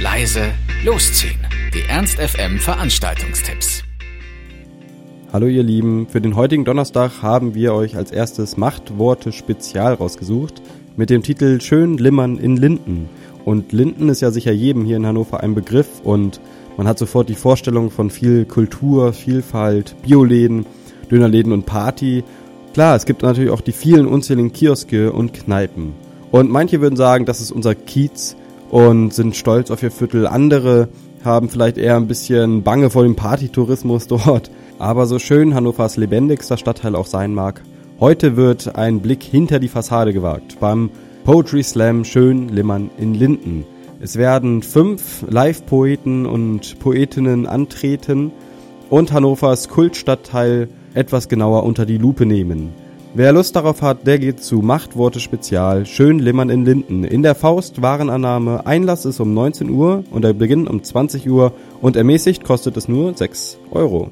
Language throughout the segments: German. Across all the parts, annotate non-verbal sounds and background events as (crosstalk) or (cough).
leise, losziehen. Die Ernst FM Veranstaltungstipps. Hallo ihr Lieben, für den heutigen Donnerstag haben wir euch als erstes Machtworte Spezial rausgesucht mit dem Titel Schön Limmern in Linden. Und Linden ist ja sicher jedem hier in Hannover ein Begriff und man hat sofort die Vorstellung von viel Kultur, Vielfalt, Bioläden, Dönerläden und Party. Klar, es gibt natürlich auch die vielen unzähligen Kioske und Kneipen. Und manche würden sagen, das ist unser Kiez und sind stolz auf ihr Viertel. Andere haben vielleicht eher ein bisschen Bange vor dem Partytourismus (laughs) dort. Aber so schön Hannovers lebendigster Stadtteil auch sein mag, heute wird ein Blick hinter die Fassade gewagt beim Poetry Slam Schön Limmern in Linden. Es werden fünf Live-Poeten und Poetinnen antreten und Hannovers Kultstadtteil etwas genauer unter die Lupe nehmen. Wer Lust darauf hat, der geht zu Machtworte Spezial Schön Limmern in Linden. In der Faust Warenannahme. Einlass ist um 19 Uhr und der Beginn um 20 Uhr und ermäßigt kostet es nur 6 Euro.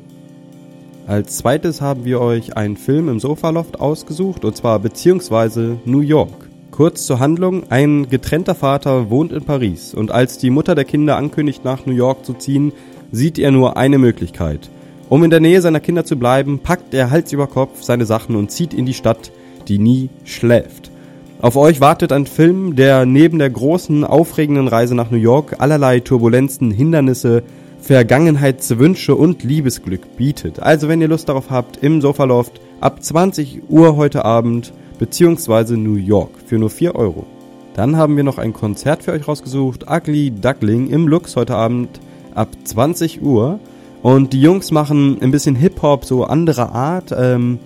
Als zweites haben wir euch einen Film im Sofaloft ausgesucht und zwar beziehungsweise New York. Kurz zur Handlung, ein getrennter Vater wohnt in Paris und als die Mutter der Kinder ankündigt nach New York zu ziehen, sieht er nur eine Möglichkeit. Um in der Nähe seiner Kinder zu bleiben, packt er Hals über Kopf seine Sachen und zieht in die Stadt, die nie schläft. Auf euch wartet ein Film, der neben der großen, aufregenden Reise nach New York allerlei Turbulenzen, Hindernisse, Vergangenheitswünsche und Liebesglück bietet. Also wenn ihr Lust darauf habt, im Sofaloft ab 20 Uhr heute Abend beziehungsweise New York für nur 4 Euro. Dann haben wir noch ein Konzert für euch rausgesucht, Ugly Duckling im Lux heute Abend ab 20 Uhr. Und die Jungs machen ein bisschen Hip-Hop, so anderer Art. Ähm,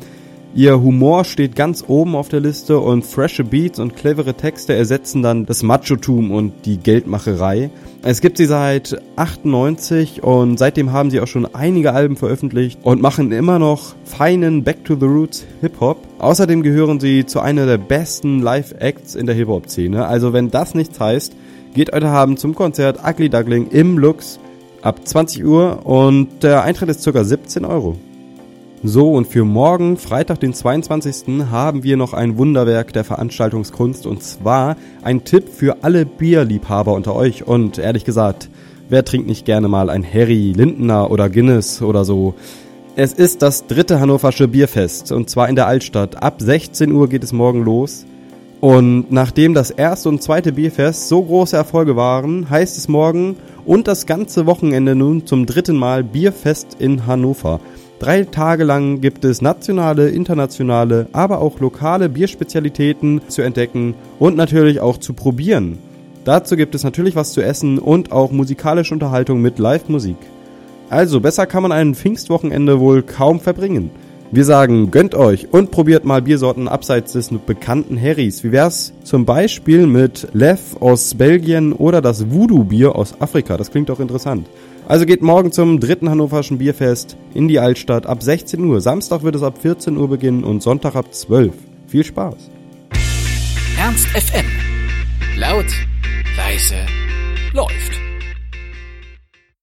ihr Humor steht ganz oben auf der Liste und frische Beats und clevere Texte ersetzen dann das Machotum und die Geldmacherei. Es gibt sie seit 98 und seitdem haben sie auch schon einige Alben veröffentlicht und machen immer noch feinen Back to the Roots Hip-Hop. Außerdem gehören sie zu einer der besten Live-Acts in der Hip-Hop-Szene. Also wenn das nichts heißt, geht heute Abend zum Konzert Ugly Duckling im Lux ab 20 Uhr und der Eintritt ist ca. 17 Euro. So, und für morgen, Freitag, den 22. haben wir noch ein Wunderwerk der Veranstaltungskunst und zwar ein Tipp für alle Bierliebhaber unter euch und ehrlich gesagt, wer trinkt nicht gerne mal ein Harry, Lindner oder Guinness oder so? Es ist das dritte Hannoversche Bierfest und zwar in der Altstadt. Ab 16 Uhr geht es morgen los. Und nachdem das erste und zweite Bierfest so große Erfolge waren, heißt es morgen und das ganze Wochenende nun zum dritten Mal Bierfest in Hannover. Drei Tage lang gibt es nationale, internationale, aber auch lokale Bierspezialitäten zu entdecken und natürlich auch zu probieren. Dazu gibt es natürlich was zu essen und auch musikalische Unterhaltung mit Live-Musik. Also besser kann man ein Pfingstwochenende wohl kaum verbringen. Wir sagen, gönnt euch und probiert mal Biersorten abseits des bekannten Harrys. Wie wär's zum Beispiel mit Lev aus Belgien oder das Voodoo-Bier aus Afrika? Das klingt doch interessant. Also geht morgen zum dritten Hannoverschen Bierfest in die Altstadt ab 16 Uhr. Samstag wird es ab 14 Uhr beginnen und Sonntag ab 12. Viel Spaß. Ernst FM. Laut, leise, läuft.